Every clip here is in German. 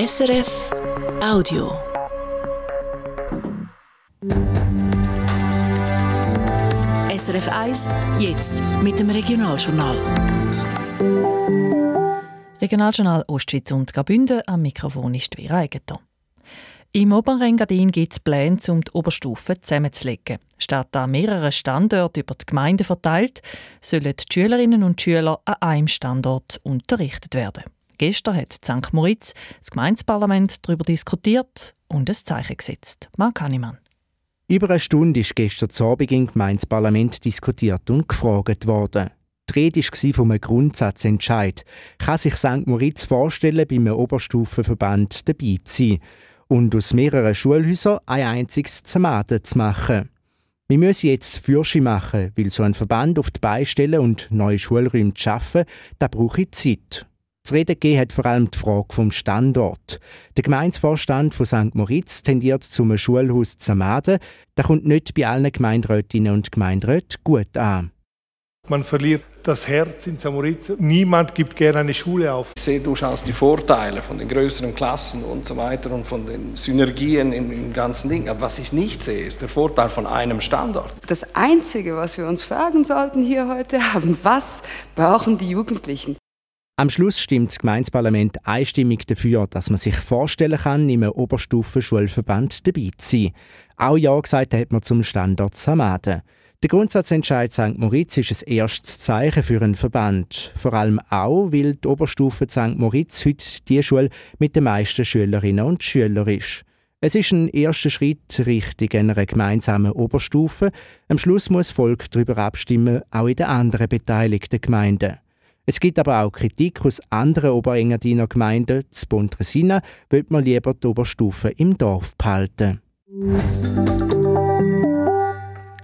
SRF Audio. SRF 1, jetzt mit dem Regionaljournal. Regionaljournal Ostschweiz und Graubünden am Mikrofon ist Vera Eigentor. Im Oberengadin gibt es Pläne, um die Oberstufe zusammenzulegen. Statt an mehreren Standorten über die Gemeinde verteilt, sollen die Schülerinnen und Schüler an einem Standort unterrichtet werden. Gestern hat St. Moritz das Gemeindeparlament darüber diskutiert und ein Zeichen gesetzt. Marc Hannemann. Über eine Stunde ist gestern Abend im Gemeindeparlament diskutiert und gefragt worden. Die Rede war von einem Grundsatzentscheid. Kann sich St. Moritz vorstellen, bei einem Oberstufenverband dabei zu sein und aus mehreren Schulhäusern ein einziges Zamaden zu machen? Wir müssen jetzt Fürsche machen, weil so ein Verband auf die Beine stellen und neue Schulräume zu schaffen, da brauche ich Zeit. Zu reden gegeben hat vor allem die Frage vom Standort. Der Gemeindevorstand von St. Moritz tendiert zum Schulhaus Zamaden. Das kommt nicht bei allen Gemeinderätinnen und Gemeinderäten gut an. Man verliert das Herz in Samoritz. Niemand gibt gerne eine Schule auf. Ich sehe durchaus die Vorteile von den größeren Klassen und so weiter und von den Synergien im ganzen Ding. Aber was ich nicht sehe, ist der Vorteil von einem Standort. Das Einzige, was wir uns fragen sollten hier heute haben, was brauchen die Jugendlichen? Am Schluss stimmt das Gemeindeparlament einstimmig dafür, dass man sich vorstellen kann, im Oberstufenschulverband dabei zu sein. Auch Ja gesagt hat man zum Standort Samaden. Der Grundsatzentscheid St. Moritz ist ein erstes Zeichen für einen Verband. Vor allem auch, weil die Oberstufe St. Moritz heute die Schule mit den meisten Schülerinnen und Schülern ist. Es ist ein erster Schritt Richtung einer gemeinsamen Oberstufe. Am Schluss muss das Volk darüber abstimmen, auch in den anderen beteiligten Gemeinden. Es gibt aber auch Kritik aus anderen Oberengadiner Gemeinden. Zu Pontresina wird man lieber die Oberstufe im Dorf behalten.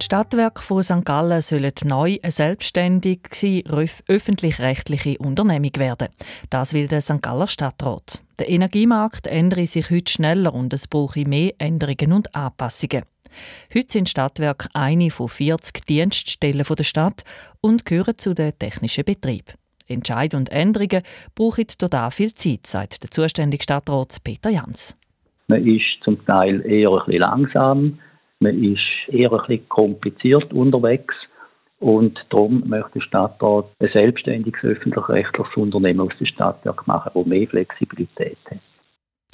Die Stadtwerke von St. Gallen sollen neu eine selbstständige öffentlich-rechtliche Unternehmung werden. Das will der St. Galler Stadtrat. Der Energiemarkt ändere sich heute schneller und es brauche mehr Änderungen und Anpassungen. Heute sind Stadtwerke eine von 40 Dienststellen der Stadt und gehören zu den technischen Betrieben. Entscheid und Änderungen brauchen da viel Zeit, sagt der zuständige Stadtrat Peter Jans. Man ist zum Teil eher ein bisschen langsam, man ist eher ein bisschen kompliziert unterwegs und darum möchte der Stadtrat ein selbstständiges öffentlich-rechtliches Unternehmen aus der Stadtwerk machen, das mehr Flexibilität hat.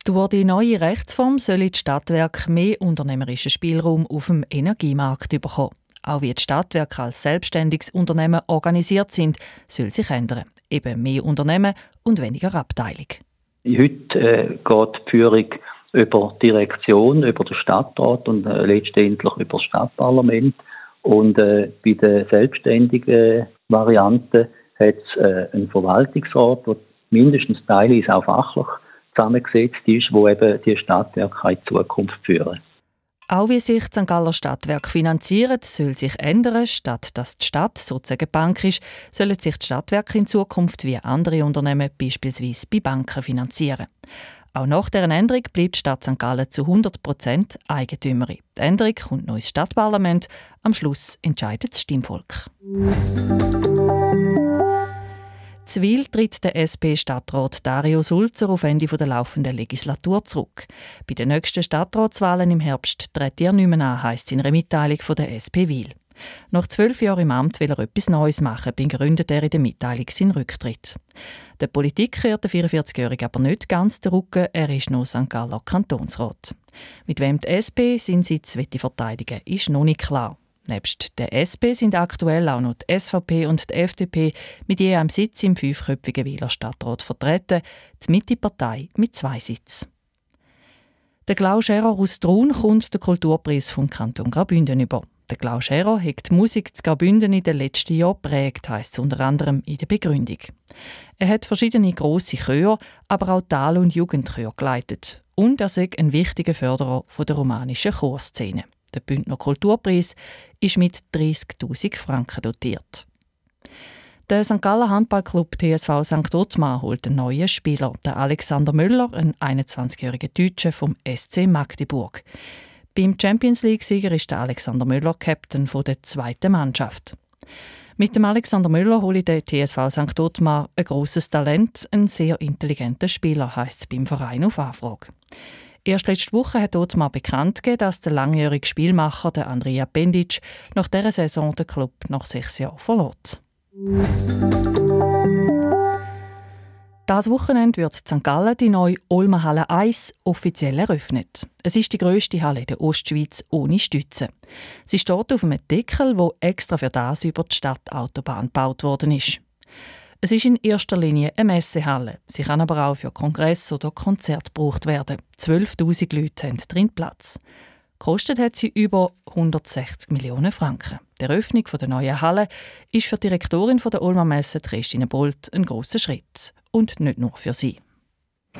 Durch die neue Rechtsform sollen die Stadtwerke mehr unternehmerischen Spielraum auf dem Energiemarkt bekommen. Auch wie die Stadtwerke als selbstständiges Unternehmen organisiert sind, soll sich ändern. Eben mehr Unternehmen und weniger Abteilung. Heute äh, geht die Führung über Direktion, über den Stadtrat und äh, letztendlich über das Stadtparlament. Und äh, bei der selbstständigen Variante hat es äh, einen Verwaltungsrat, der mindestens teilweise auch fachlich zusammengesetzt ist, wo eben die Stadtwerke in Zukunft führen. Auch wie sich die St. Galler Stadtwerk finanziert, soll sich ändern. Statt dass die Stadt sozusagen Bank ist, sollen sich die Stadtwerke in Zukunft wie andere Unternehmen beispielsweise bei Banken finanzieren. Auch nach dieser Änderung bleibt die Stadt St. Gallen zu 100 Prozent Eigentümerin. Die Änderung kommt noch ins Stadtparlament. Am Schluss entscheidet das Stimmvolk. Zwil tritt der SP-Stadtrat Dario Sulzer auf Ende der laufenden Legislatur zurück. Bei den nächsten Stadtratswahlen im Herbst tritt er nicht mehr an, heisst in einer Mitteilung von der SP Wil. Nach zwölf Jahren im Amt will er etwas Neues machen, begründet er in der Mitteilung seinen Rücktritt. Der Politik kehrt der 44-Jährige aber nicht ganz den Rücken, er ist noch St. Galler Kantonsrat. Mit wem die SP seinen Sitz verteidigen will, ist noch nicht klar. Nebst der SP sind aktuell auch noch die SVP und die FDP mit je einem Sitz im fünfköpfigen Wieler Stadtrat vertreten, die Mitte-Partei mit zwei Sitzen. Der Klaus Scherer aus Trun kommt den Kulturpreis vom Kanton Graubünden über. Der Klaus Scherer hat die Musik zu Graubünden in den letzten Jahren prägt, heisst es unter anderem in der Begründung. Er hat verschiedene grosse Chöre, aber auch Tal- und Jugendchöre geleitet. Und er ist ein wichtiger Förderer der romanischen Chorszene. Der Bündner Kulturpreis ist mit 30.000 Franken dotiert. Der St. Galler Handballclub TSV St. Ottmar holt einen neuen Spieler, den Alexander Müller, ein 21-jähriger Deutscher vom SC Magdeburg. Beim Champions League-Sieger ist der Alexander Müller Captain der zweiten Mannschaft. Mit dem Alexander Müller hole der TSV St. Ottmar ein grosses Talent, ein sehr intelligenter Spieler, heisst es beim Verein auf Anfrage. Erst letzte Woche hat Ottmar bekannt gegeben, dass der langjährige Spielmacher der Andrea Bendic nach dieser Saison den Club nach sechs Jahren verlässt. Das Wochenende wird in St. Gallen die neue Olma Halle 1 offiziell eröffnet. Es ist die grösste Halle der Ostschweiz ohne Stütze. Sie steht auf einem Deckel, wo extra für das über die Stadtautobahn gebaut worden ist. Es ist in erster Linie eine Messehalle. Sie kann aber auch für Kongress oder Konzert gebraucht werden. 12.000 Leute haben drin Platz. Kostet hat sie über 160 Millionen Franken. Die Eröffnung der neuen Halle ist für die Direktorin der Ulmer Messe, Christine Bolt, ein großer Schritt und nicht nur für sie.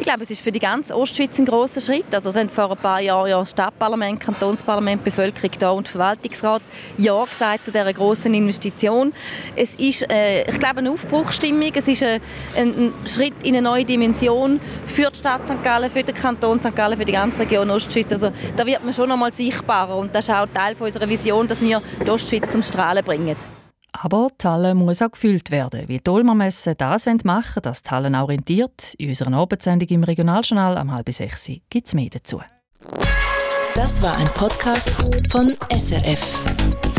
Ich glaube, es ist für die ganze Ostschweiz ein großer Schritt. Also es haben vor ein paar Jahren ja Stadtparlament, Kantonsparlament, Bevölkerung da und Verwaltungsrat ja gesagt zu dieser großen Investition. Es ist, äh, ich glaube, eine Aufbruchstimmung. Es ist ein, ein, Schritt in eine neue Dimension für die Stadt St. Gallen, für den Kanton St. Gallen, für die ganze Region Ostschweiz. Also da wird man schon noch mal sichtbarer und das ist auch Teil unserer Vision, dass wir die Ostschweiz zum Strahlen bringen. Aber die Halle muss auch gefüllt werden. Wie die Olmermesse das machen wollen, dass die Halle auch rentiert, in unserer Abendsendung im Regionaljournal am halb sechs gibt es mehr dazu. Das war ein Podcast von SRF.